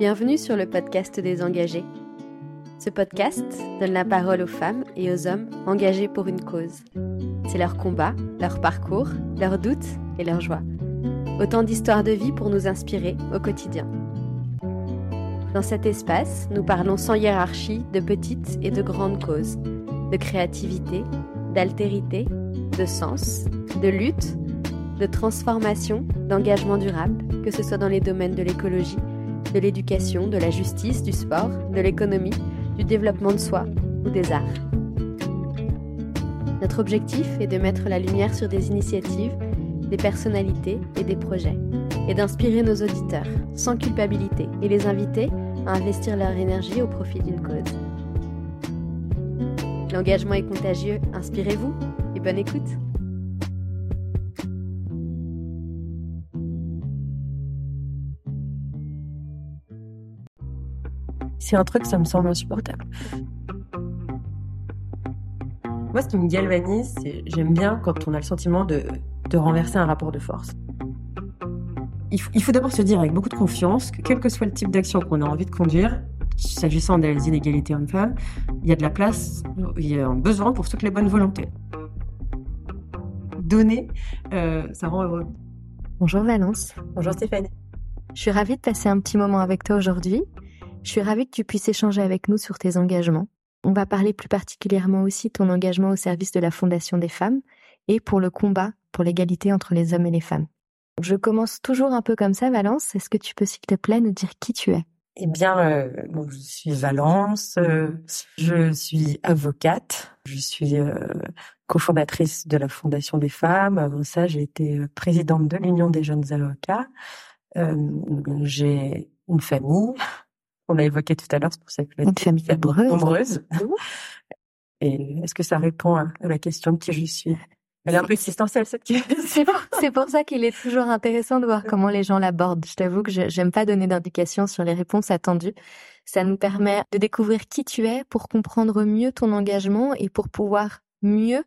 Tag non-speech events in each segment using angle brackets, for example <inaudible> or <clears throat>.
Bienvenue sur le podcast des engagés. Ce podcast donne la parole aux femmes et aux hommes engagés pour une cause. C'est leur combat, leur parcours, leurs doutes et leurs joies. Autant d'histoires de vie pour nous inspirer au quotidien. Dans cet espace, nous parlons sans hiérarchie de petites et de grandes causes, de créativité, d'altérité, de sens, de lutte, de transformation, d'engagement durable, que ce soit dans les domaines de l'écologie, de l'éducation, de la justice, du sport, de l'économie, du développement de soi ou des arts. Notre objectif est de mettre la lumière sur des initiatives, des personnalités et des projets, et d'inspirer nos auditeurs, sans culpabilité, et les inviter à investir leur énergie au profit d'une cause. L'engagement est contagieux, inspirez-vous et bonne écoute C'est un truc, ça me semble insupportable. Moi, ce qui me galvanise, c'est j'aime bien quand on a le sentiment de, de renverser un rapport de force. Il faut, d'abord se dire avec beaucoup de confiance que quel que soit le type d'action qu'on a envie de conduire, s'agissant des inégalités hommes-femmes, il y a de la place, il y a un besoin pour toutes les bonnes volontés. Donner, euh, ça rend heureux. Bonjour Valence. Bonjour Stéphanie. Je suis ravie de passer un petit moment avec toi aujourd'hui. Je suis ravie que tu puisses échanger avec nous sur tes engagements. On va parler plus particulièrement aussi de ton engagement au service de la Fondation des femmes et pour le combat pour l'égalité entre les hommes et les femmes. Je commence toujours un peu comme ça, Valence. Est-ce que tu peux, s'il te plaît, nous dire qui tu es? Eh bien, euh, je suis Valence, euh, je suis avocate, je suis euh, cofondatrice de la Fondation des femmes. Avant ça, j'ai été présidente de l'Union des jeunes avocats. J'ai une famille, on l'a évoqué tout à l'heure, c'est pour ça que Une famille nombreuse. nombreuse. Et est-ce que ça répond à la question de qui je suis? Elle est un peu existentielle cette question. <laughs> C'est pour, ça qu'il est toujours intéressant de voir comment les gens l'abordent. Je t'avoue que je, j'aime pas donner d'indications sur les réponses attendues. Ça nous permet de découvrir qui tu es pour comprendre mieux ton engagement et pour pouvoir mieux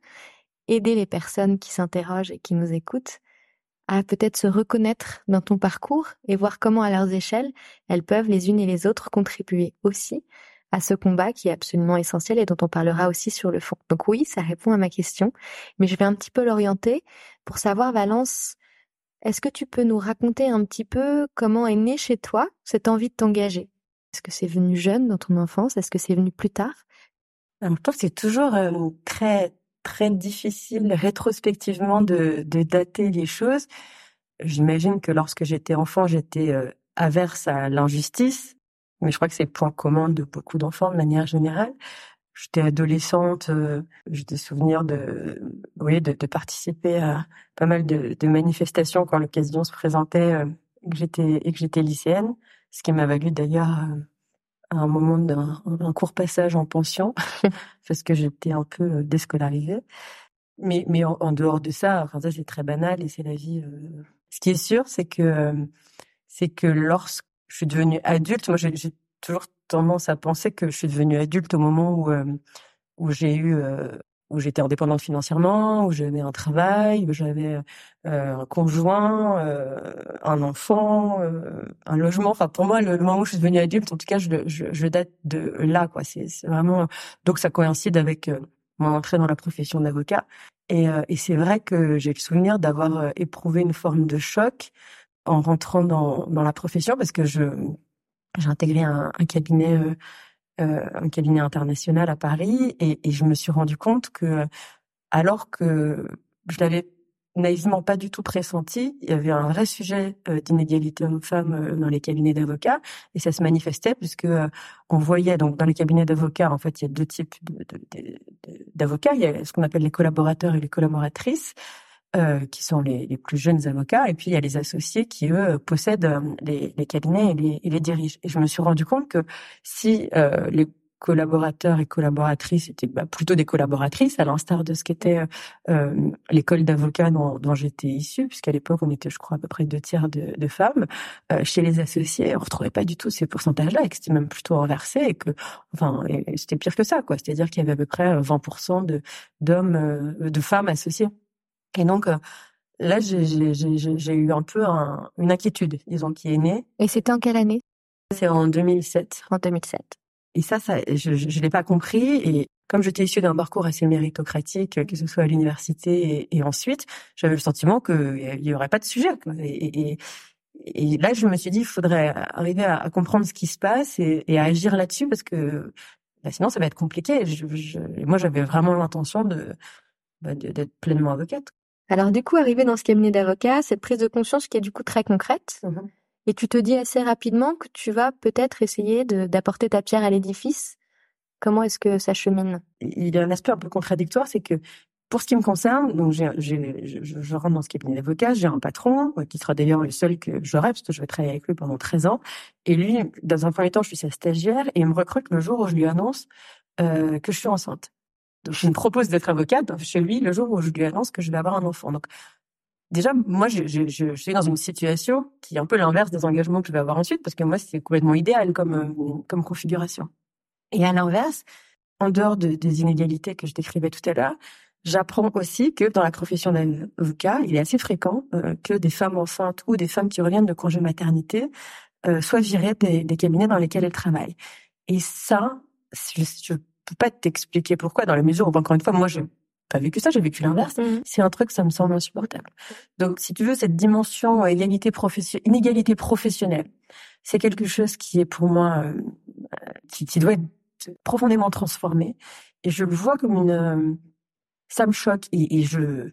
aider les personnes qui s'interrogent et qui nous écoutent à peut-être se reconnaître dans ton parcours et voir comment à leurs échelles, elles peuvent les unes et les autres contribuer aussi à ce combat qui est absolument essentiel et dont on parlera aussi sur le fond. Donc oui, ça répond à ma question, mais je vais un petit peu l'orienter pour savoir, Valence, est-ce que tu peux nous raconter un petit peu comment est née chez toi cette envie de t'engager? Est-ce que c'est venu jeune dans ton enfance? Est-ce que c'est venu plus tard? Alors, je pense que c'est toujours euh, très très difficile rétrospectivement de, de dater les choses. J'imagine que lorsque j'étais enfant, j'étais euh, averse à l'injustice, mais je crois que c'est le point commun de beaucoup d'enfants de manière générale. J'étais adolescente, euh, j'ai des souvenirs de, oui, de, de participer à pas mal de, de manifestations quand l'occasion se présentait, euh, et que j'étais et que j'étais lycéenne, ce qui m'a valu d'ailleurs euh, à un moment d'un un court passage en pension <laughs> parce que j'étais un peu euh, déscolarisée. Mais mais en, en dehors de ça, enfin ça c'est très banal et c'est la vie. euh. Ce qui est sûr, c'est que euh, c'est que lorsque je suis devenue adulte, moi j'ai j'ai toujours tendance à penser que je suis devenue adulte au moment où euh, où j'ai eu euh, où j'étais indépendante financièrement, où j'avais un travail, où j'avais euh, un conjoint, euh, un enfant, euh, un logement. Enfin, pour moi, le, moment où je suis devenue adulte, en tout cas, je, je, je date de là, quoi. C'est vraiment donc ça coïncide avec euh, mon entrée dans la profession d'avocat. Et, euh, et c'est vrai que j'ai le souvenir d'avoir euh, éprouvé une forme de choc en rentrant dans, dans la profession parce que je j'ai intégré un, un cabinet euh, un cabinet international à Paris et, et je me suis rendu compte que alors que je l'avais naïvement pas du tout pressenti, il y avait un vrai sujet euh, d'inégalité homme-femme euh, dans les cabinets d'avocats et ça se manifestait puisque euh, on voyait donc dans les cabinets d'avocats en fait il y a deux types d'avocats, il y a ce qu'on appelle les collaborateurs et les collaboratrices euh, qui sont les, les plus jeunes avocats, et puis il y a les associés qui, eux, possèdent euh, les, les cabinets et les, et les dirigent. Et je me suis rendu compte que si euh, les collaborateurs et collaboratrices étaient bah, plutôt des collaboratrices, à l'instar de ce qu'était euh, l'école d'avocats dont, dont j'étais issue, puisqu'à l'époque on était, je crois, à peu près deux tiers de, de femmes. Euh, chez les associés, on retrouvait pas du tout ces pourcentages-là, et que c'était même plutôt renversé, et que, enfin, c'était pire que ça, quoi. C'est-à-dire qu'il y avait à peu près 20% de d'hommes, euh, de femmes associées. Et donc, euh, Là, j'ai eu un peu une inquiétude, disons, qui est née. Et c'était en quelle année? C'est en 2007. En 2007. Et ça, ça je ne l'ai pas compris. Et comme j'étais issue d'un parcours assez méritocratique, que ce soit à l'université et, ensuite, j'avais le sentiment qu'il n'y aurait pas de sujet. Et, et, là, je me suis dit, il faudrait arriver à, comprendre ce qui se passe et, à agir là-dessus parce que bah, sinon, ça va être compliqué. Je, moi, j'avais vraiment l'intention de bah, d'être pleinement avocate. Alors du coup, arrivé dans ce cabinet d'avocat, cette prise de conscience qui est du coup très concrète, mmh et tu te dis assez rapidement que tu vas peut-être essayer d'apporter ta pierre à l'édifice. Comment est-ce que ça chemine? Il y a un aspect un peu contradictoire, c'est que pour ce qui me concerne, donc je, je, rentre dans ce cabinet d'avocat, j'ai un patron euh, qui sera d'ailleurs le seul que j'aurai parce que je vais travailler avec lui pendant 13 ans. Et lui, dans un premier temps, je suis sa stagiaire et il me recrute le jour où je lui annonce euh, que je suis enceinte. Je me propose d'être avocate chez lui le jour où je lui annonce que je vais avoir un enfant. Donc, déjà, moi, je, suis dans une situation qui est un peu l'inverse des engagements que je vais avoir ensuite, parce que moi, c'est complètement idéal comme, euh, comme configuration. Et à l'inverse, en dehors de, des inégalités que je décrivais tout à l'heure, j'apprends aussi que dans la profession d'avocat, il est assez fréquent euh, que des femmes enceintes ou des femmes qui reviennent de congé maternité euh, soient virées des, des, cabinets dans lesquels elles travaillent. Et ça, je, je peux pas t'expliquer pourquoi, dans la mesure où, encore une fois, moi, j'ai pas vécu ça, j'ai vécu l'inverse. Mmh. C'est un truc, ça me semble insupportable. Donc, si tu veux, cette dimension euh, égalité professionnelle, inégalité professionnelle, c'est quelque chose qui est pour moi, euh, qui, qui, doit être profondément transformé. Et je le vois comme une, euh, ça me choque et, et je,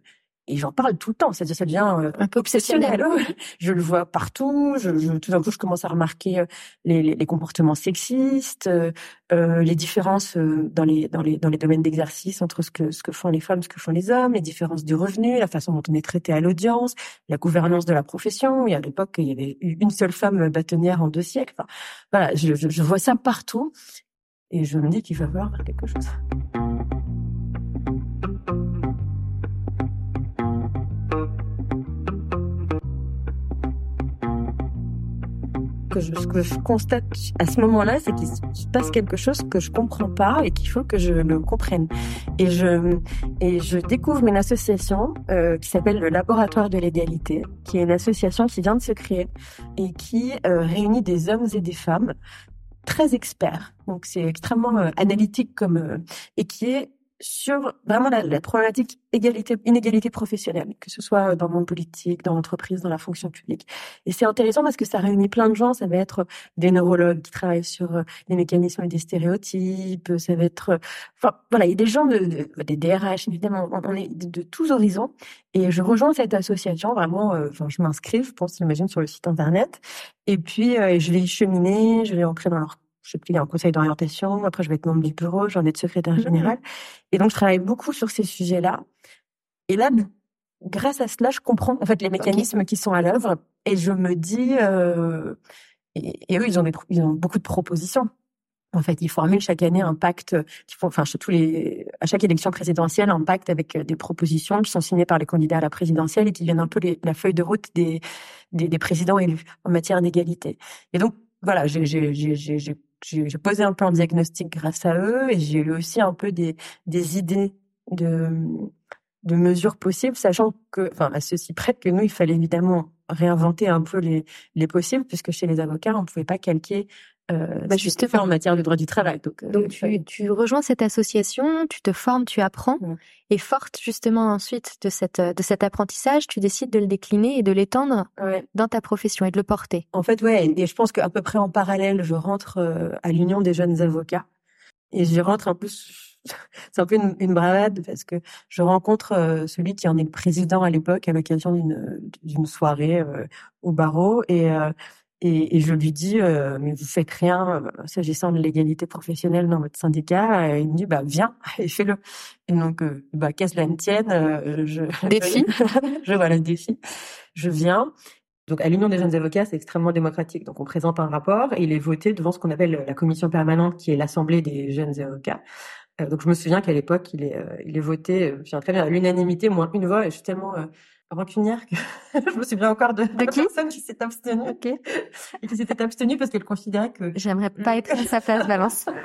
et j'en parle tout le temps. Ça, ça devient euh, un peu obsessionnel. <laughs> je le vois partout. Je, je, tout d'un coup, je commence à remarquer euh, les, les, les comportements sexistes, euh, euh les différences dans les dans les dans les domaines d'exercice entre ce que ce que font les femmes, ce que font les hommes, les différences du revenu, la façon dont on est traité à l'audience, la gouvernance de la profession. Il y a à l'époque, il y avait eu une seule femme bâtonnière en deux siècles. Enfin, voilà, je, je, je vois ça partout, et je me dis qu'il va falloir faire quelque chose. Que je, ce que je constate à ce moment-là, c'est qu'il se passe quelque chose que je comprends pas et qu'il faut que je le comprenne. Et je et je découvre une association euh, qui s'appelle le Laboratoire de l'égalité, qui est une association qui vient de se créer et qui euh, réunit des hommes et des femmes très experts. Donc c'est extrêmement euh, analytique comme euh, et qui est sur vraiment la, problématique égalité, inégalité professionnelle, que ce soit dans le monde politique, dans l'entreprise, dans la fonction publique. Et c'est intéressant parce que ça réunit plein de gens. Ça va être des neurologues qui travaillent sur euh, les mécanismes des stéréotypes. Ça va être, euh, enfin voilà, il y a des gens de, des DRH évidemment. On est de, tous horizons. Et je rejoins cette association vraiment. Euh, je m'inscris, je pense, j'imagine, sur le site internet. Et puis je vais y cheminer, je vais entrer dans leur je suis en conseil d'orientation. Après, je vais être membre du bureau, j'en ai de secrétaire mmh général. Et donc, je travaille beaucoup sur ces sujets-là. Et là, grâce à cela, je comprends en fait les mécanismes qui sont à l'œuvre. Et je me dis, euh, et, eux, ils ont, des, ils ont beaucoup de propositions. En fait, ils formulent chaque année un pacte, font, enfin, tous les, à chaque élection présidentielle, un pacte avec des propositions qui sont signées par les candidats à la présidentielle et qui viennent un peu la feuille de route des, des, des présidents élus en matière d'égalité. Et donc, voilà, j'ai j'ai posé un peu un diagnostic grâce à eux et j'ai eu aussi un peu des, idées de, de mesures possibles, sachant que, enfin, à ceci près que nous, il fallait évidemment réinventer un peu les, les possibles, puisque chez les avocats, on ne pouvait pas calquer euh, bah justement en matière de droit du travail. Donc, euh, donc tu, tu, rejoins cette association, tu te formes, tu apprends, et forte justement ensuite de cette de cet apprentissage, tu décides de le décliner et de l'étendre dans ta profession et de le porter. En fait, ouais, et je pense qu'à peu près en parallèle, je rentre euh, à l'Union des jeunes avocats, et je rentre en plus. <laughs> C'est un peu une, une, bravade parce que je rencontre euh, celui qui en est le président à l'époque à l'occasion d'une d'une soirée au barreau et et, et, je lui dis, euh, mais vous faites rien euh, s'agissant de l'égalité professionnelle dans votre syndicat. Et il me dit, bah viens <laughs> et fais-le. Et donc, euh, bah qu'à cela ne tienne, euh, je <laughs> défi, je voilà défi. Je viens. Donc, à l'Union des jeunes avocats, c'est extrêmement démocratique. Donc, on présente un rapport et il est voté devant ce qu'on appelle la commission permanente, qui est l'Assemblée des jeunes avocats. donc, je me souviens qu'à l'époque, il est, il est voté, je très bien, à l'unanimité, moins une voix. Et je suis tellement rancunière que <laughs> je me souviens encore de, de qui personne qui s'est abstenue. Et qui s'était abstenue parce qu'elle considérait que j'aimerais pas être à sa place Valence. <laughs>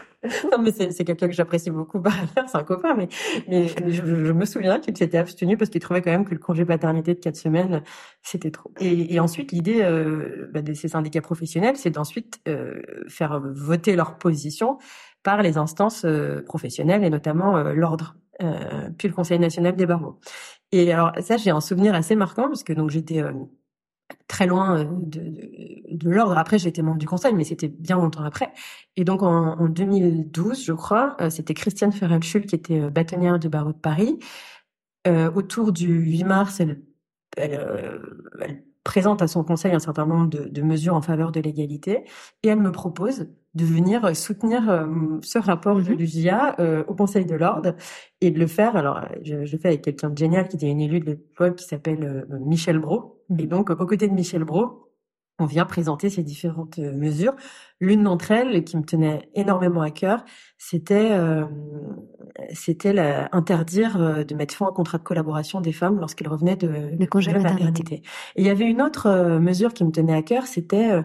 Non mais c'est quelqu'un que j'apprécie beaucoup c'est un copain mais mais je, je me souviens qu'il s'était abstenu parce qu'il trouvait quand même que le congé paternité de quatre semaines c'était trop. Et, et ensuite l'idée euh, bah, de ces syndicats professionnels c'est d'ensuite euh, faire voter leur position par les instances euh, professionnelles et notamment euh, l'ordre euh, puis le Conseil national des barreaux. Et alors ça, j'ai un souvenir assez marquant parce que donc j'étais euh, très loin euh, de, l'ordre. Après, j'étais membre du Conseil, mais c'était bien longtemps après. Et donc en, en 2012, je crois, c'était Christiane Ferrelchul qui était bâtonnière du barreau de Paris. Euh, autour du 8 mars, elle, présente à son conseil un certain nombre de mesures en faveur de l'égalité et elle me propose de venir soutenir euh, ce rapport de l'UJA euh, au Conseil de l'Ordre et de le faire. Alors, je, je le fais avec quelqu'un de génial qui était une élue de l'époque qui s'appelle euh, Michel Brault. Et donc, aux côtés de Michel Brault, on vient présenter ces différentes mesures. L'une d'entre elles, qui me tenait énormément à cœur, c'était euh, c'était interdire de mettre fin au contrat de collaboration des femmes lorsqu'elles revenaient de, de congé de maternité. maternité. Et il y avait une autre mesure qui me tenait à cœur, c'était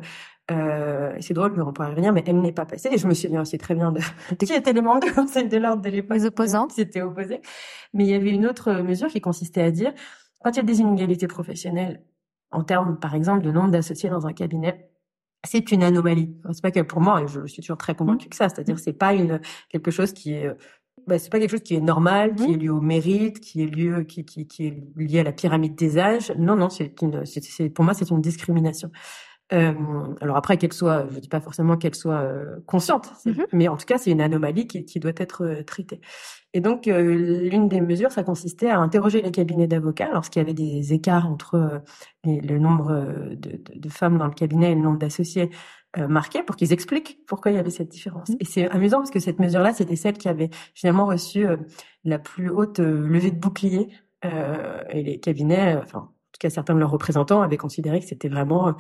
euh, c'est drôle, mais on pourrait revenir, mais elle n'est pas passée. Et je me souviens aussi très bien de, <laughs> qui étaient les membres du Conseil de l'ordre de l'époque. Les opposants. Qui s'étaient opposés. Mais il y avait une autre mesure qui consistait à dire, quand il y a des inégalités professionnelles, en termes, par exemple, de nombre d'associés dans un cabinet, c'est une anomalie. C'est pas que pour moi, et je suis toujours très convaincue que ça. C'est-à-dire, c'est pas une quelque chose qui est bah, c'est pas quelque chose qui est normal, qui est lié au mérite, qui est lié, qui, qui, qui est lié à la pyramide des âges. Non, non, c'est une, c'est, pour moi, c'est une discrimination. Euh, alors après qu'elle soit, je dis pas forcément qu'elle soit euh, consciente, mm-hmm. mais en tout cas c'est une anomalie qui, qui doit être euh, traitée. Et donc euh, l'une des mesures, ça consistait à interroger les cabinets d'avocats lorsqu'il y avait des écarts entre euh, le nombre de, de, de, femmes dans le cabinet et le nombre d'associés marqués pour qu'ils expliquent pourquoi il y avait cette différence. Mm-hmm. Et c'est amusant parce que cette mesure-là, c'était celle qui avait finalement reçu la plus haute levée de bouclier et les cabinets, enfin en tout cas certains de leurs représentants avaient considéré que c'était vraiment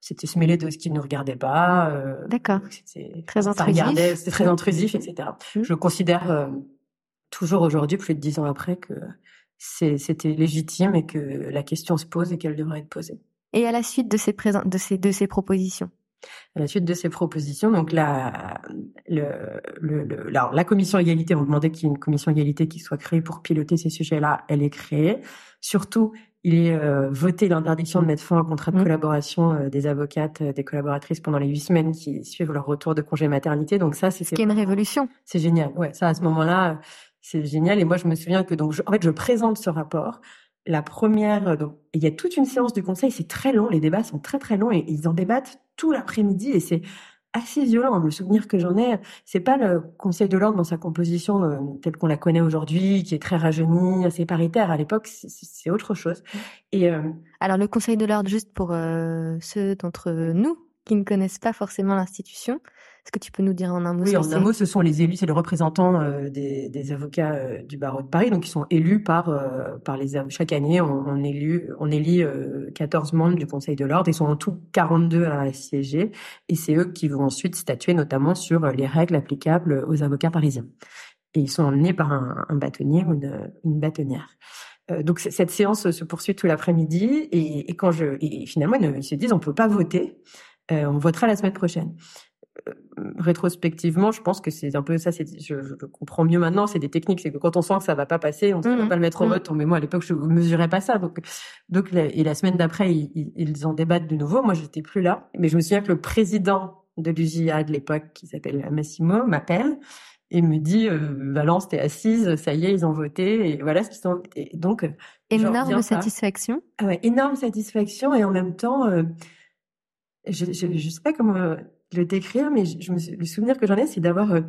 c'était se mêler de ce qui ne regardait pas. Euh, D'accord. C'était très intrusif. C'était très intrusif, etc. Mmh. Je considère euh, toujours aujourd'hui, plus de dix ans après, que c'était légitime et que la question se pose et qu'elle devrait être posée. Et à la suite de ces, de ces, de ces propositions? À la suite de ces propositions, donc la, le, le, le, la, la commission égalité, on demandait qu'il y ait une commission égalité qui soit créée pour piloter ces sujets-là. Elle est créée. Surtout, il est euh, voté l'interdiction de mettre fin au contrat de mmh. collaboration euh, des avocates, euh, des collaboratrices pendant les huit semaines qui suivent leur retour de congé maternité. Donc ça, c'est ce qui est une révolution. C'est génial. Ouais, ça à ce moment-là, c'est génial. Et moi, je me souviens que donc, je, en fait, je présente ce rapport. La première, donc, il y a toute une séance du conseil. C'est très long. Les débats sont très très longs et ils en débattent tout l'après-midi. Et c'est assez violent. Le souvenir que j'en ai, c'est pas le Conseil de l'ordre dans sa composition euh, telle qu'on la connaît aujourd'hui, qui est très rajeunie, assez paritaire. À l'époque, c'est autre chose. Et euh... alors le Conseil de l'ordre, juste pour euh, ceux d'entre nous qui ne connaissent pas forcément l'institution, est-ce que tu peux nous dire en un mot Oui, en un mot, ce sont les élus, c'est les représentants euh, des, des, avocats euh, du barreau de Paris, donc ils sont élus par euh, par les chaque année, on, on élu on élit 14 membres du Conseil de l'ordre, ils sont en tout 42 à siéger, et c'est eux qui vont ensuite statuer notamment sur les règles applicables aux avocats parisiens. Et ils sont emmenés par un, un bâtonnier ou une, une bâtonnière. donc cette séance se poursuit tout l'après-midi et, et, quand je et finalement ils se disent on peut pas voter, on votera la semaine prochaine rétrospectivement, je pense que c'est un peu ça. C'est, je, je, comprends mieux maintenant. C'est des techniques. C'est que quand on sent que ça va pas passer, on ne mmh. pas le mettre au mmh. vote. Mais moi, à l'époque, je mesurais pas ça. Donc, donc, et la semaine d'après, ils, ils, en débattent de nouveau. Moi, j'étais plus là. Mais je me souviens que le président de l'UJA de l'époque, qui s'appelle Massimo, m'appelle et me dit euh, Valence, t'es assise, ça y est, ils ont voté. Et voilà ce qu'ils sont. Et donc, énorme satisfaction. Ah ouais, énorme satisfaction et en même temps. Euh, je, je, je sais pas comment le décrire, mais je, me, le souvenir que j'en ai, c'est d'avoir euh,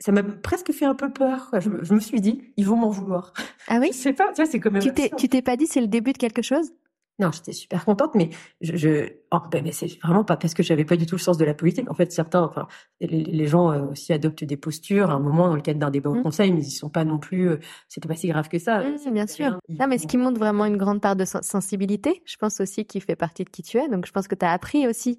ça m'a presque fait un peu peur. Quoi. Je, je, me suis dit, ils vont m'en vouloir. Ah oui. <laughs> Je sais pas, tu vois, c'est quand même. Tu t'es, tu t'es pas dit, c'est le début de quelque chose? Non, j'étais super contente, mais je, je oh, ben, mais c'est vraiment pas parce que j'avais pas du tout le sens de la politique. En fait, certains, enfin, les, les gens euh, aussi adoptent des postures à un moment dans le cadre d'un débat au mmh. conseil, mais ils sont pas non plus. Euh, c'était pas si grave que ça. Mmh, bien sûr. Non, mais ce qui montre vraiment une grande part de sensibilité, je pense aussi, qui fait partie de qui tu es. Donc, je pense que tu as appris aussi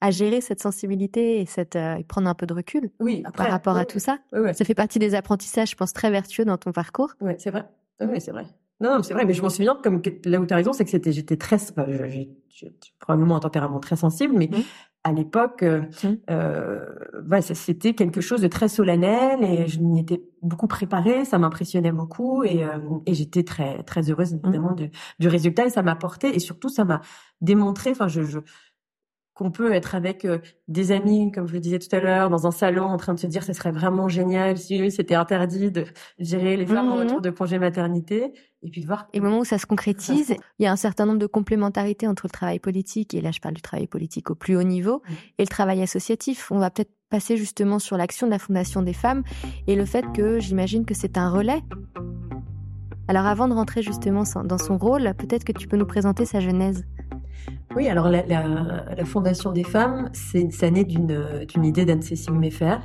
à gérer cette sensibilité et cette euh, prendre un peu de recul oui, après, par rapport oui, à tout ça. Oui, ça fait partie des apprentissages, je pense, très vertueux dans ton parcours. Oui, c'est vrai. Oui, c'est vrai. Non, c'est vrai, mais je m'en souviens comme là où tu as raison, c'est que c'était j'étais très j'ai probablement un tempérament très sensible, mais mmh. à l'époque, euh, mmh. euh, c'était quelque chose de très solennel et je m'y étais beaucoup préparée, ça m'impressionnait beaucoup et, euh, et j'étais très très heureuse mmh. évidemment du, du résultat et ça m'a porté et surtout ça m'a démontré, enfin je, je qu'on peut être avec euh, des amis, comme je le disais tout à l'heure, dans un salon en train de se dire ce serait vraiment génial si c'était interdit de gérer les femmes en mmh retour de congé maternité, et puis de voir. Et au moment où ça se concrétise, il y a un certain nombre de complémentarités entre le travail politique, et là je parle du travail politique au plus haut niveau, mmh. et le travail associatif. On va peut-être passer justement sur l'action de la Fondation des femmes et le fait que j'imagine que c'est un relais. Alors avant de rentrer justement dans son rôle, peut-être que tu peux nous présenter sa genèse. Oui, alors la, Fondation des femmes, ça naît d'une idée d'Anne-Cécile Meffer,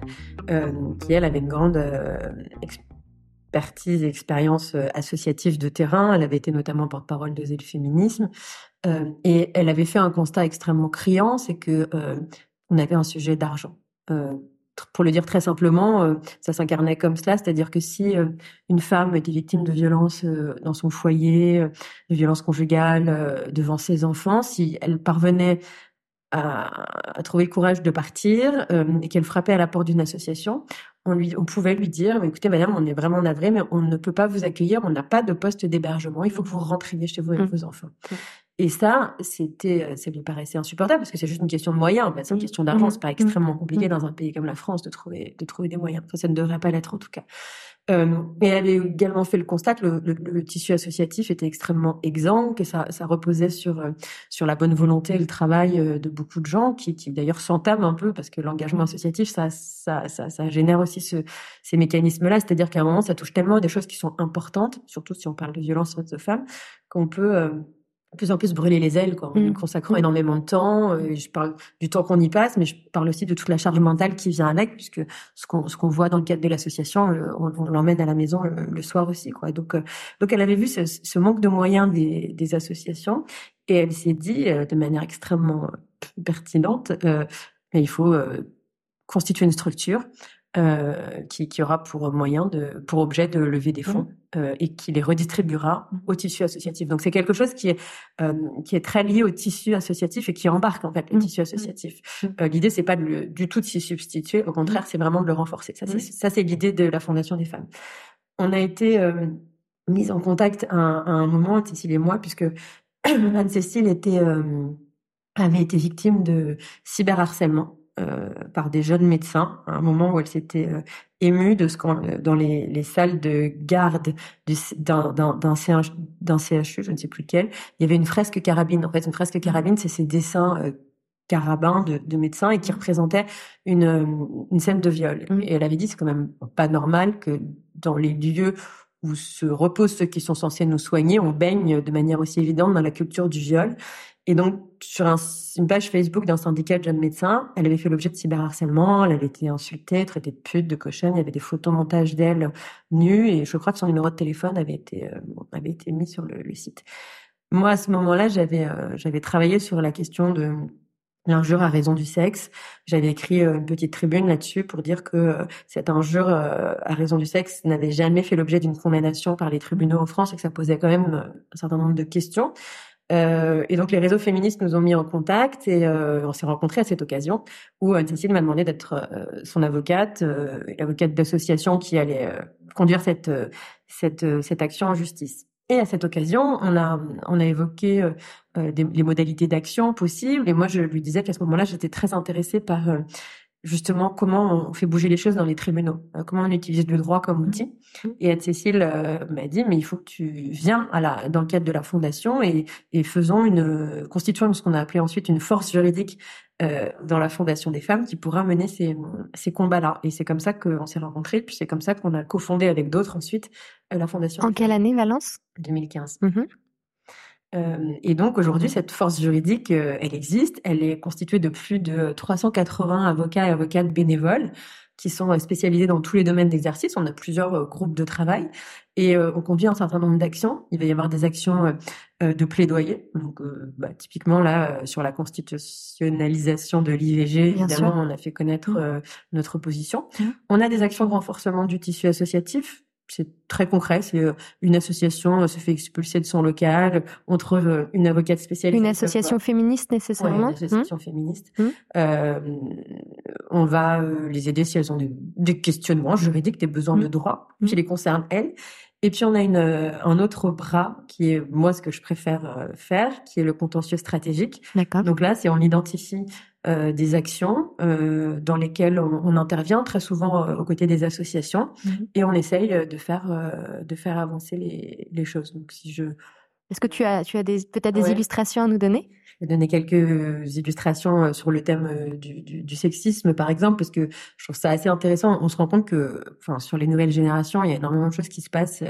euh, qui elle avait une grande euh, expertise et expérience euh, associative de terrain. Elle avait été notamment porte-parole de le féminisme, et elle avait fait un constat extrêmement criant, c'est que on avait un sujet d'argent pour le dire très simplement, euh, ça s'incarnait comme cela, c'est-à-dire que si euh, une femme était victime de violences euh, dans son foyer, de violences conjugales devant ses enfants, si elle parvenait à, à trouver le courage de partir et qu'elle frappait à la porte d'une association, on lui, on pouvait lui dire, écoutez, madame, on est vraiment navré, mais on ne peut pas vous accueillir, on n'a pas de poste d'hébergement, il faut que vous rentriez chez vous avec mmh. vos enfants. Mmh. Et ça, c'était, euh, ça lui paraissait insupportable parce que c'est juste une question de moyens. En fait, c'est une question d'argent. Mmh. C'est pas extrêmement compliqué dans un pays comme la France de trouver, de trouver des moyens. ça ne devrait pas l'être en tout cas. Euh, et elle avait également fait le constat que le, le, le, tissu associatif était extrêmement exempt, que ça, ça reposait sur euh, sur la bonne volonté et le travail euh, de beaucoup de gens, qui, qui d'ailleurs s'entament un peu parce que l'engagement associatif, ça, ça, ça, ça génère aussi ce, ces mécanismes-là. C'est-à-dire qu'à un moment, ça touche tellement à des choses qui sont importantes, surtout si on parle de violence de femmes, qu'on peut de plus en plus brûler les ailes, quoi, en mmh. consacrant énormément de temps. Euh, je parle du temps qu'on y passe, mais je parle aussi de toute la charge mentale qui vient avec, puisque ce qu'on ce qu'on voit dans le cadre de l'association, on, on l'emmène à la maison le, soir aussi, quoi. Donc euh, donc elle avait vu ce, ce manque de moyens des, des, associations et elle s'est dit euh, de manière extrêmement pertinente, il faut constituer une structure euh, qui, qui, aura pour moyen de, pour objet de lever des fonds mmh. euh, et qui les redistribuera mmh. au tissu associatif. Donc c'est quelque chose qui est euh, qui est très lié au tissu associatif et qui embarque en fait le mmh. tissu associatif. Euh, l'idée c'est pas de du tout de s'y substituer, au contraire c'est vraiment de le renforcer. Ça c'est ça c'est l'idée de la Fondation des femmes. On a été euh, mise en contact à, à, un moment Cécile et moi puisque <clears throat> Anne-Cécile était avait été victime de cyberharcèlement par des jeunes médecins à un moment où elle s'était euh, émue de ce qu'on dans les, les, salles de garde d'un d'un CHU, je ne sais plus lequel, il y avait une fresque carabine. En fait, une fresque carabine, c'est ces dessins euh, carabins de, de, médecins et qui représentaient une, euh, une scène de viol. Mmh. Et elle avait dit c'est quand même pas normal que dans les lieux où se reposent ceux qui sont censés nous soigner, on baigne de manière aussi évidente dans la culture du viol. Et donc, sur un, une page Facebook d'un syndicat de jeunes médecins, elle avait fait l'objet de cyberharcèlement, elle avait été insultée, traitée de pute, de cochonne, il y avait des photomontages d'elle nue, et je crois que son numéro de téléphone avait été, euh, avait été mis sur le, le, site. Moi, à ce moment-là, j'avais, euh, j'avais travaillé sur la question de l'injure à raison du sexe. J'avais écrit euh, une petite tribune là-dessus pour dire que cette injure à raison du sexe n'avait jamais fait l'objet d'une condamnation par les tribunaux en France et que ça posait quand même un certain nombre de questions. Euh, et donc les réseaux féministes nous ont mis en contact et euh, on s'est rencontrés à cette occasion où euh, Cécile m'a demandé d'être euh, son avocate, euh, l'avocate d'association qui allait conduire cette, cette, cette action en justice. Et à cette occasion, on a, on a évoqué des, les modalités d'action possibles. Et moi, je lui disais qu'à ce moment-là, j'étais très intéressée par justement comment on fait bouger les choses dans les tribunaux, euh, comment on utilise le droit comme outil. Mmh. Et Anne-Cécile euh, m'a dit, mais il faut que tu viens à la, dans le cadre de la fondation et, et faisons une, constituant ce qu'on a appelé ensuite une force juridique euh, dans la fondation des femmes qui pourra mener ces, ces combats-là. Et c'est comme ça qu'on s'est rencontrés, puis c'est comme ça qu'on a cofondé avec d'autres ensuite la fondation. En quelle année, Valence? 2015. Euh, et donc aujourd'hui, cette force juridique, euh, elle existe. Elle est constituée de plus de 380 avocats et avocates bénévoles qui sont euh, spécialisés dans tous les domaines d'exercice. On a plusieurs groupes de travail et on conduit un certain nombre d'actions. Il va y avoir des actions de plaidoyer. Donc, bah, typiquement là, sur la constitutionnalisation de l'IVG, évidemment, on a fait connaître mmh. notre position. Mmh. On a des actions de renforcement du tissu associatif c'est très concret. C'est euh, une association euh, se fait expulser de son local, on trouve euh, une avocate spécialisée. Une association féministe nécessairement. Ouais, une association mmh. féministe. Mmh. Euh, on va les aider si elles ont des, des questionnements juridiques, des besoins mmh. de droit qui les concernent elles. Et puis on a une, un autre bras qui est moi ce que je préfère faire, qui est le contentieux stratégique. D'accord. Donc là, c'est on identifie euh, des actions euh, dans lesquelles on, on, intervient très souvent euh, aux côtés des associations mhm. et on essaye de faire de faire avancer les, les choses. Donc si je est-ce que tu as tu as peut-être des illustrations à nous donner? Je vais donner quelques illustrations sur le thème du, du, du, sexisme par exemple parce que je trouve ça assez intéressant. On se rend compte que enfin sur les nouvelles générations il y a énormément de choses qui se passent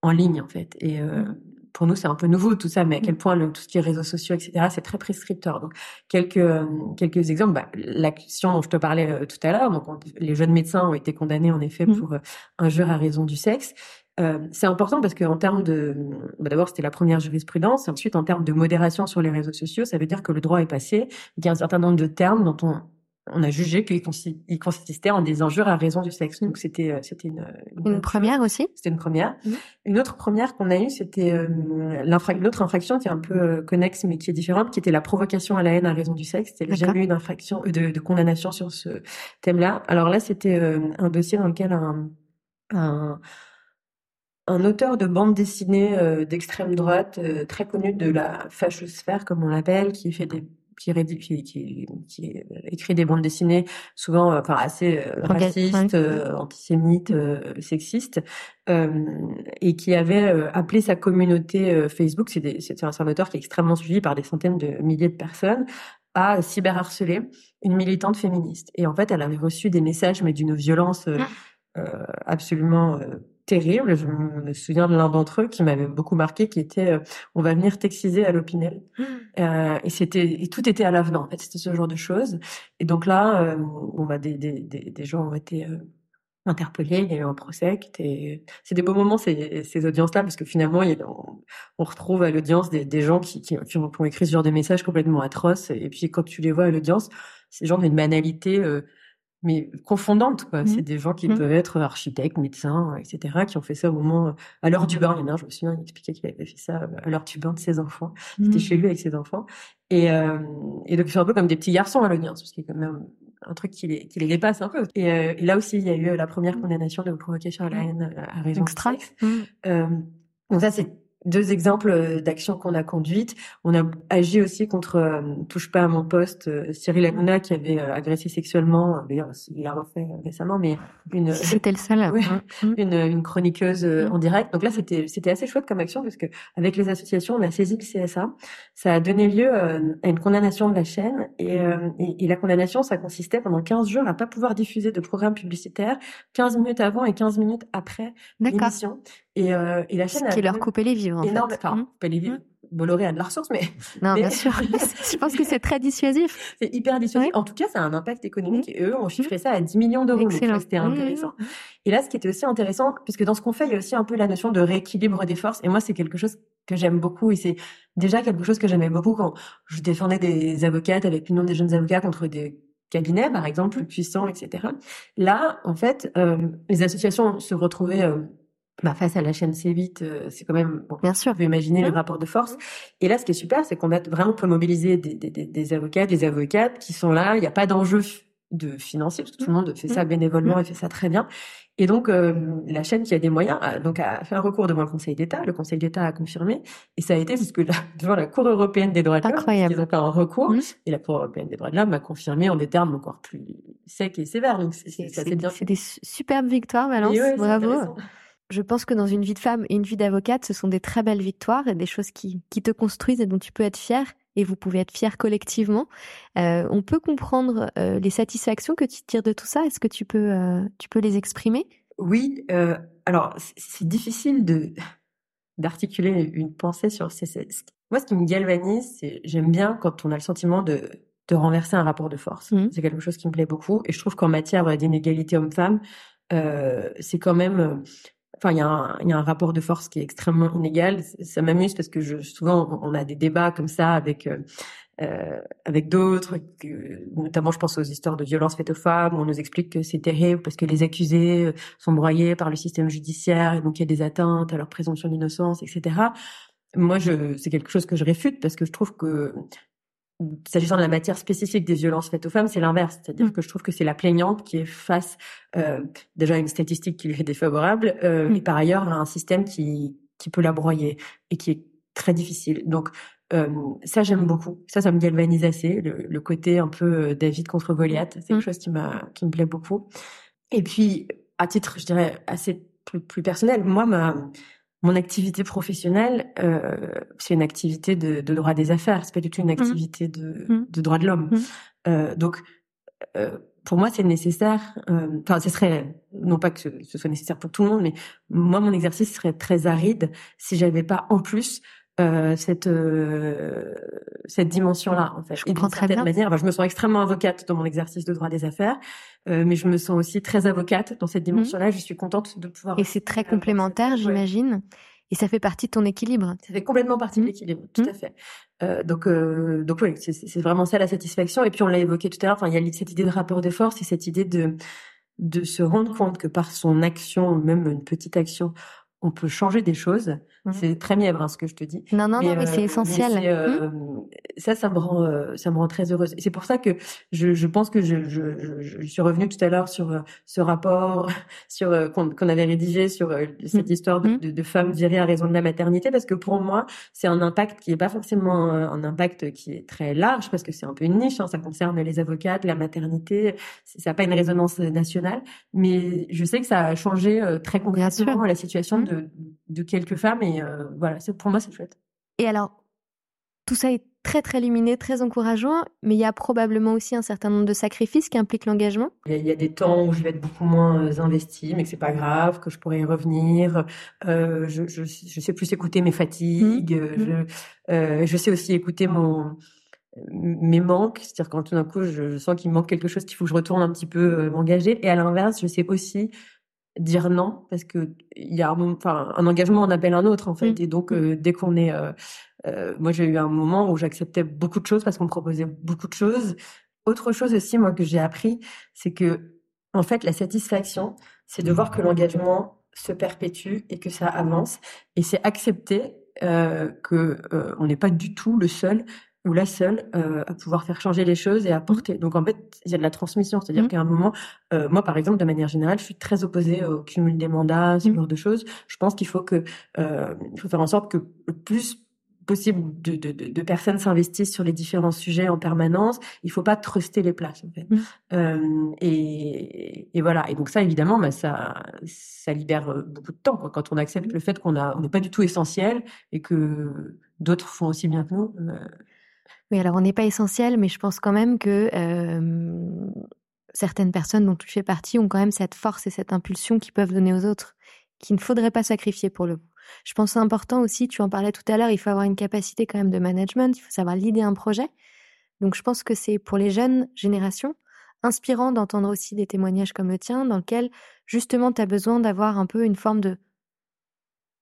en ligne en fait et mhm pour nous, c'est un peu nouveau tout ça, mais à quel mm. point le, tout ce qui est réseaux sociaux, etc., c'est très prescripteur. Donc, quelques euh, quelques exemples. Bah, L'action dont je te parlais euh, tout à l'heure, donc les jeunes médecins ont été condamnés en effet mm. pour euh, injure à raison du sexe. Euh, c'est important parce qu'en termes de, bah d'abord c'était la première jurisprudence, et ensuite en termes de modération sur les réseaux sociaux, ça veut dire que le droit est passé, il y a un certain nombre de termes dont on on a jugé qu'il consistait en des injures à raison du sexe. Donc c'était euh, c'était une, une, première aussi. C'était une première. Mmh. Une autre première qu'on a eue, c'était euh, l'autre infraction qui est un peu euh, connexe mais qui est différente, qui était la provocation à la haine à raison du sexe. C'était jamais eu d'infraction euh, de, de, condamnation sur ce thème-là. Alors là, c'était un dossier dans lequel un, un un auteur de bande dessinée d'extrême droite, très connu de la fachosphère, comme on l'appelle, qui fait des qui, qui, qui, écrit des bandes dessinées souvent euh, enfin assez euh, racistes, euh, antisémites, sexistes, et qui avait appelé sa communauté Facebook, c'est un, un auteur qui est extrêmement suivi par des centaines de milliers de personnes, à cyberharceler une militante féministe. Et en fait, elle avait reçu des messages, mais d'une violence ah. absolument terrible. Je me souviens de l'un d'entre eux qui m'avait beaucoup marqué, qui était euh, "On va venir texiser à l'Opinel". Mmh. Euh, et c'était, et tout était à l'avenant. En fait, c'était ce genre de choses. Et donc là, euh, on va des, des, des, des, gens ont été euh, interpellés. Il y a eu un procès. Qui c'est des beaux moments ces, ces audiences-là parce que finalement, on, retrouve à l'audience des, des gens qui, qui, qui, ont, écrit ce genre de messages complètement atroces. Et puis quand tu les vois à l'audience, ces gens ont une banalité mais confondante quoi. Mmh. C'est des gens qui mmh. peuvent être architectes, médecins, etc., qui ont fait ça au moment à l'heure du bain. Il y en a un, je me souviens, il expliquait qu'il avait fait ça euh, à l'heure du bain de ses enfants. C'était mmh. chez lui avec ses enfants. Et, euh, et donc ils sont un peu comme des petits garçons à l'audience, parce qu'il y a quand même un truc qui les, qui les dépasse un peu. Et, euh, et là aussi, il y a eu la première condamnation de provocation à la haine à raison Extra. Euh, donc ça, c'est deux exemples euh, d'actions qu'on a conduites. On a agi aussi contre euh, touche pas à mon poste euh, Cyril Hanouna qui avait agressé sexuellement, d'ailleurs il l'a refait récemment, mais une c'était le seul, ouais, mmh. <laughs> une, une chroniqueuse mmh. en direct. Donc là c'était c'était assez chouette comme action parce que avec les associations on a saisi le CSA, ça a donné lieu à une condamnation de la chaîne et, et, et la condamnation ça consistait pendant 15 jours à pas pouvoir diffuser de programme publicitaire 15 minutes avant et 15 minutes après l'émission. Et, euh, et la chaîne qui leur coupait les vivres. En énorme, fait. enfin, mmh. couper les vivres. Mmh. Bolloré a de la ressource, mais non, bien sûr. <laughs> je pense que c'est très dissuasif. C'est hyper dissuasif. En tout cas, ça a un impact économique. Mmh. Et eux ont chiffré ça à 10 millions d'euros. C'était intéressant. Et là, ce qui était aussi intéressant, puisque dans ce qu'on fait, il y a aussi un peu la notion de rééquilibre des forces. Et moi, c'est quelque chose que j'aime beaucoup. Et c'est déjà quelque chose que j'aimais beaucoup quand je défendais des avocates avec l'union des jeunes avocats contre des cabinets, par exemple, puissants, etc. Là, en fait, euh, les associations se retrouvaient euh, bah, face à la chaîne C8, euh, c'est quand même, bon, bien sûr, vous imaginer le rapport de force. Et là, ce qui est super, c'est qu'on a vraiment pu mobiliser des, des, des, avocats, des avocates qui sont là. Il n'y a pas d'enjeu de financier parce que tout le monde fait ça bénévolement et fait ça très bien. Et donc euh, la chaîne qui a des moyens a, donc a fait un recours devant le Conseil d'État. Le Conseil d'État a confirmé et ça a été jusque là <laughs> devant la Cour européenne des droits de l'homme. Ils ont fait un recours et la Cour européenne des droits de l'homme a confirmé en des termes encore plus secs et sévères. Donc c'est bien. C'est des superbes victoires, Valence. Bravo je pense que dans une vie de femme et une vie d'avocate, ce sont des très belles victoires et des choses qui, qui te construisent et dont tu peux être fier et vous pouvez être fiers collectivement. Euh, on peut comprendre euh, les satisfactions que tu tires de tout ça. Est-ce que tu peux, euh, tu peux les exprimer? Oui. Alors, c'est difficile de d'articuler une pensée sur ces. Moi, ce qui me galvanise, c'est j'aime bien quand on a le sentiment de de renverser un rapport de force. Mmh. C'est quelque chose qui me plaît beaucoup et je trouve qu'en matière d'inégalité homme-femme, c'est quand même enfin il y, a un, rapport de force qui est extrêmement inégal. Ça m'amuse parce que je, souvent on a des débats comme ça avec euh, euh avec d'autres, notamment je pense aux histoires de violences faites aux femmes, où on nous explique que c'est terrible parce que les accusés euh, sont broyés par le système judiciaire et donc il y a des atteintes à leur présomption d'innocence, etc. Moi, c'est quelque chose que je réfute parce que je trouve que s'agissant de la matière spécifique des violences faites aux femmes, c'est l'inverse. C'est-à-dire mm. que je trouve que c'est la plaignante qui est face euh, déjà à une statistique qui lui est défavorable, euh, et par ailleurs à un système qui, qui peut la broyer et qui est très difficile. Donc euh, ça, j'aime beaucoup. Ça, ça me galvanise assez. Le, le côté un peu euh, David contre Goliath, c'est quelque mm. chose qui m'a qui me plaît beaucoup. Et puis, à titre, je dirais, assez plus, plus personnel, moi, ma mon activité professionnelle, euh, c'est une activité de, de, droit des affaires. C'est pas du tout une mmh. activité de, mmh. de droit de l'homme. Mmh. Euh, donc, euh, pour moi, c'est nécessaire. Euh, enfin, ce serait non pas que ce, ce, soit nécessaire pour tout le monde, mais moi, mon exercice serait très aride si j'avais pas en plus euh, cette euh, cette dimension-là en fait. Je comprends très bien. Manière, je me sens extrêmement avocate dans mon exercice de droit des affaires, euh, mais je me sens aussi très avocate dans cette mhm. dimension-là. Je suis contente de pouvoir. Et c'est très complémentaire, j'imagine. Et ça fait partie de ton équilibre. Ça fait complètement partie de mhm. l'équilibre, tout à mhm. fait. Euh, donc, euh, donc oui, c'est vraiment ça la satisfaction. Et puis on l'a évoqué tout à l'heure. Enfin, il y a cette idée de rapport de force et cette idée de de se rendre compte que par son action, même une petite action, on peut changer des choses. Mmh. C'est très mièvre hein, ce que je te dis. Non, non, mais non, mais c'est euh, essentiel. Euh, mmh. Ça, ça me rend, euh, ça me rend très heureuse. C'est pour ça que je, je pense que je, je, je, suis revenue tout à l'heure sur ce rapport, <laughs> sur qu'on avait rédigé sur cette mmh. histoire de, de, de, femmes virées à raison de la maternité, parce que pour moi, c'est un impact qui est pas forcément un impact qui est très large, parce que c'est un peu une niche. Hein, ça concerne les avocates, la maternité. Ça n'a pas une résonance nationale, mais je sais que ça a changé très concrètement la situation de, de quelques femmes et euh, voilà, c'est pour moi c'est chouette. Et alors, tout ça est très très lumineux, très encourageant, mais il y a probablement aussi un certain nombre de sacrifices qui impliquent l'engagement. Il y, a des temps où je vais être beaucoup moins euh, investie, mais que c'est pas grave, que je pourrais y revenir. Euh, je, je, je, sais plus écouter mes fatigues. Mmh. Je, mmh. euh, je sais aussi écouter mon mes manques, c'est-à-dire quand tout d'un coup je, sens qu'il manque quelque chose, qu'il faut que je retourne un petit peu euh, m'engager. Et à l'inverse, je sais aussi dire non parce que il y a un, enfin un engagement en appelle un autre en fait. Mmh. et donc euh, dès qu'on est euh, euh, moi j'ai eu un moment où j'acceptais beaucoup de choses parce qu'on me proposait beaucoup de choses. Autre chose aussi moi que j'ai appris c'est que en fait la satisfaction c'est de voir que l'engagement se perpétue et que ça avance. Et c'est accepter que on n'est pas du tout le seul ou la seule euh, à pouvoir faire changer les choses et à porter. Donc en fait, il y a de la transmission, c'est-à-dire mmh. qu'à un moment, euh, moi par exemple, de manière générale, je suis très opposée au cumul des mandats, ce mmh. genre de choses. Je pense qu'il faut que, euh, il faut faire en sorte que le plus possible de, de, de personnes s'investissent sur les différents sujets en permanence. Il faut pas truster les places en fait. Mmh. Euh, et, et, voilà. Et donc ça, évidemment, bah, ça, ça libère beaucoup de temps quoi, quand on accepte le fait qu'on a, on n'est pas du tout essentiel et que d'autres font aussi bien que nous. Euh, oui, alors on n'est pas essentiel, mais je pense quand même que certaines personnes dont tu fais partie ont quand même cette force et cette impulsion qu'ils peuvent donner aux autres, qu'il ne faudrait pas sacrifier pour le Je pense c'est important aussi, tu en parlais tout à l'heure, il faut avoir une capacité quand même de management, il faut savoir l'idée un projet. Donc je pense que c'est pour les jeunes générations inspirant d'entendre aussi des témoignages comme le tien, dans lequel justement tu as besoin d'avoir un peu une forme de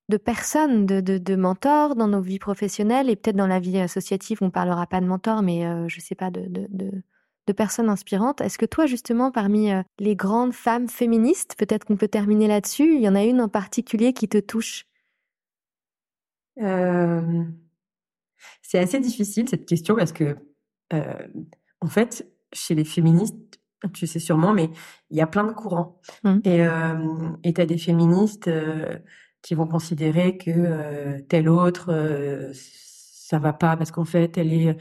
de personnes, de, de, de, mentors dans nos vies professionnelles et peut-être dans la vie associative, on parlera pas de mentors, mais euh, je sais pas, de, de, de, personnes inspirantes. Est-ce que toi, justement, parmi euh, les grandes femmes féministes, peut-être qu'on peut terminer là-dessus, il y en a une en particulier qui te touche? Euh, C'est assez difficile cette question parce que, euh, en fait, chez les féministes, tu sais sûrement, mais il y a plein de courants. Mmh. Et et tu as des féministes qui vont considérer que euh, telle autre euh, ça va pas parce qu'en fait elle est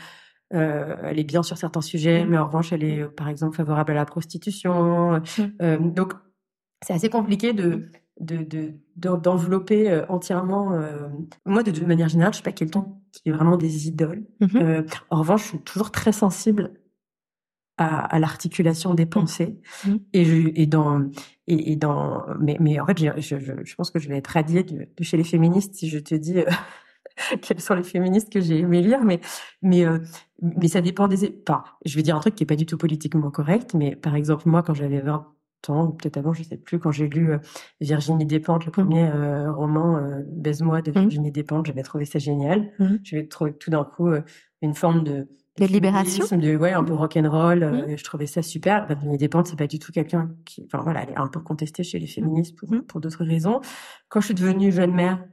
euh, elle est bien sur certains sujets, mmh. mais en revanche elle est par exemple favorable à la prostitution. Mmh. donc c'est assez compliqué de de d'envelopper entièrement. Moi, de, de, manière générale, je suis pas quelqu'un qui est vraiment des idoles. Mmh. en revanche, je suis toujours très sensible à, à l'articulation des pensées. Et, je, et dans et, et dans, mais, mais en fait, je, je, je, pense que je vais être radiée de, de, chez les féministes si je te dis euh, <laughs> quels sont les féministes que j'ai aimé lire, mais, mais, euh, mais ça dépend des. Enfin, je vais dire un truc qui est pas du tout politiquement correct, mais par exemple, moi, quand j'avais 20, temps, peut-être avant, je sais plus, quand j'ai lu Virginie Despentes, le premier roman Baise-moi de Virginie Despentes, j'avais trouvé ça génial. J'avais trouvé tout d'un coup une forme de de libération de ouais un peu rock and roll euh, je trouvais ça super. Virginie Despentes c'est pas du tout quelqu'un qui enfin voilà elle est un peu contestée chez les féministes pour, pour d'autres raisons. Quand je suis devenue jeune mère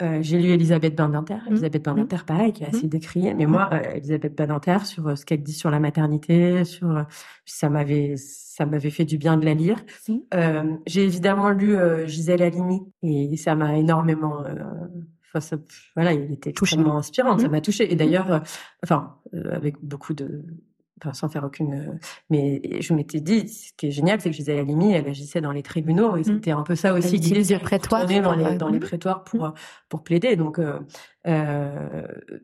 euh, j'ai lu Elisabeth Badinter. Elisabeth Badinter pareil qui est assez décriée. Mais moi euh, Elisabeth Badinter sur ce qu'elle dit sur la maternité sur ça m'avait ça m'avait fait du bien de la lire. J'ai évidemment lu Gisèle Halimi et ça m'a énormément Enfin, ça, voilà, il était extrêmement inspirant. Ça mmh. m'a touché. Et d'ailleurs, euh, enfin, euh, avec beaucoup de, enfin, sans faire aucune, euh, mais je m'étais dit, ce qui est génial, c'est que Gisèle Halimi, elle agissait dans les tribunaux et mmh. c'était un peu ça aussi. Elle utilisait prétoire dans les, dans les prétoires pour pour plaider. Donc,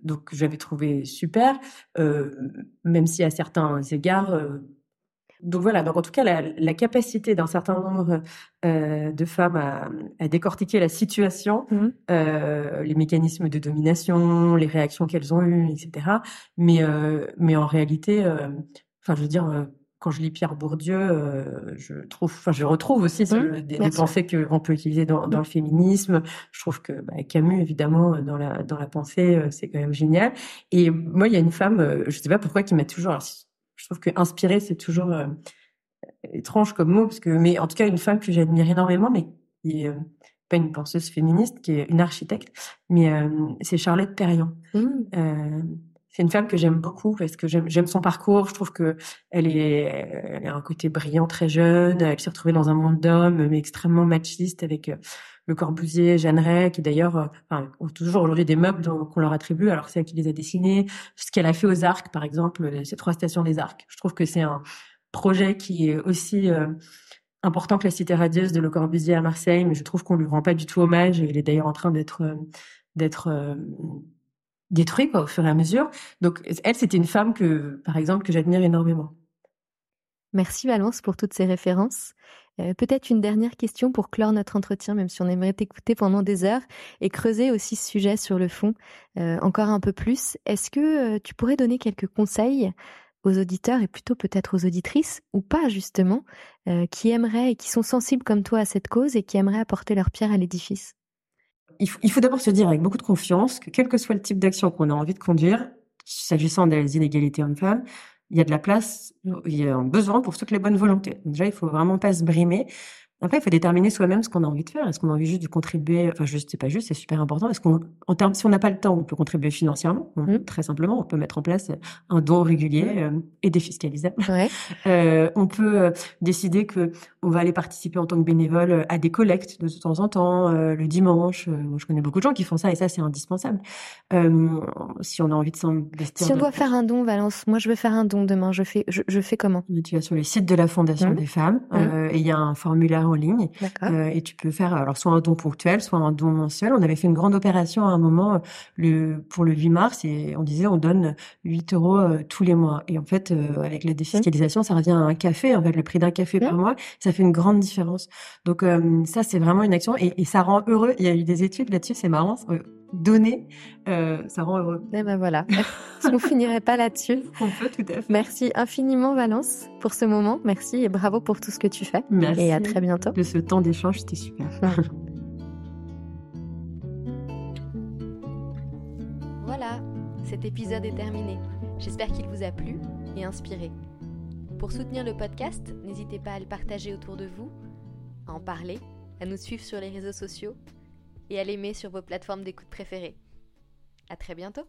donc j'avais trouvé super, même si à certains égards donc voilà, donc en tout cas, la, capacité d'un certain nombre euh, de femmes à, décortiquer la situation, mmh. euh, les mécanismes de domination, les réactions qu'elles ont eues, etc. Mais, euh, mais en réalité, enfin, je veux dire, quand je lis Pierre Bourdieu, je trouve, enfin, je retrouve aussi mmh, des, pensées qu'on peut utiliser dans, le féminisme. Je trouve que bah, Camus, évidemment, dans la dans la pensée, c'est quand même génial. Et moi, il y a une femme, je sais pas pourquoi, qui m'a toujours, je trouve que inspirer, c'est toujours euh, étrange comme mot, parce que, mais en tout cas, une femme que j'admire énormément, mais qui est euh, pas une penseuse féministe, qui est une architecte, mais euh, c'est Charlotte Perriand. Mmh. c'est une femme que j'aime beaucoup parce que j'aime son parcours. Je trouve que elle est, elle a un côté brillant très jeune. Elle s'est retrouvée dans un monde d'hommes, mais extrêmement machiste avec le Corbusier, Jeanneret, qui d'ailleurs, euh, enfin, ont toujours aujourd'hui des meubles qu'on leur attribue, alors c'est elle qui les a dessinés. Ce qu'elle a fait aux Arcs, par exemple, euh, ces trois stations des Arcs. Je trouve que c'est un projet qui est aussi euh, important que la cité radieuse de Le Corbusier à Marseille, mais je trouve qu'on lui rend pas du tout hommage. Et il est d'ailleurs en train d'être d'être détruit quoi, au fur et à mesure. Donc elle, c'était une femme que, par exemple, que j'admire énormément. Merci Valence pour toutes ces références. Euh, peut-être une dernière question pour clore notre entretien, même si on aimerait t'écouter pendant des heures et creuser aussi ce sujet sur le fond euh, encore un peu plus. Est-ce que euh, tu pourrais donner quelques conseils aux auditeurs et plutôt peut-être aux auditrices ou pas justement, qui aimeraient et qui sont sensibles comme toi à cette cause et qui aimeraient apporter leur pierre à l'édifice? Il faut, d'abord se dire avec beaucoup de confiance que quel que soit le type d'action qu'on a envie de conduire, s'agissant des inégalités hommes-femmes, il y a de la place, il y a un besoin pour toutes les bonnes volontés. Déjà, il faut vraiment pas se brimer. Après, il faut déterminer soi-même ce qu'on a envie de faire. Est-ce qu'on a envie juste de contribuer? Enfin, juste, c'est pas juste, c'est super important. Est-ce qu'on, en termes, si on n'a pas le temps, on peut contribuer financièrement. Mmh. Très simplement, on peut mettre en place un don régulier mmh. euh, et défiscalisable. Ouais. <laughs> Euh, on peut euh, décider que on va aller participer en tant que bénévole à des collectes de temps en temps, le dimanche. moi, je connais beaucoup de gens qui font ça et ça, c'est indispensable. si on a envie de s'investir. Si on doit faire un don, Valence, moi, je veux faire un don demain. Je fais, je, je fais comment? Tu vas sur les sites de la Fondation mmh. des femmes et il y a un formulaire en ligne. Euh, et tu peux faire alors soit un don ponctuel, soit un don mensuel. On avait fait une grande opération à un moment le pour le 8 mars et on disait on donne 8 euros euh, tous les mois. Et en fait, euh, avec la défiscalisation, ça revient à un café. En fait, le prix d'un café par mois, ça fait une grande différence. Donc ça, c'est vraiment une action et, et, ça rend heureux. Il y a eu des études là-dessus, c'est marrant donner, euh, ça rend heureux. Et eh ben voilà, on finirait pas là-dessus. <laughs> On peut tout à fait. Merci infiniment Valence pour ce moment. Merci et bravo pour tout ce que tu fais. Merci. Et à très bientôt. De ce temps d'échange, c'était super. <laughs> voilà, cet épisode est terminé. J'espère qu'il vous a plu et inspiré. Pour soutenir le podcast, n'hésitez pas à le partager autour de vous, à en parler, à nous suivre sur les réseaux sociaux et à l'aimer sur vos plateformes d'écoute préférées. À très bientôt!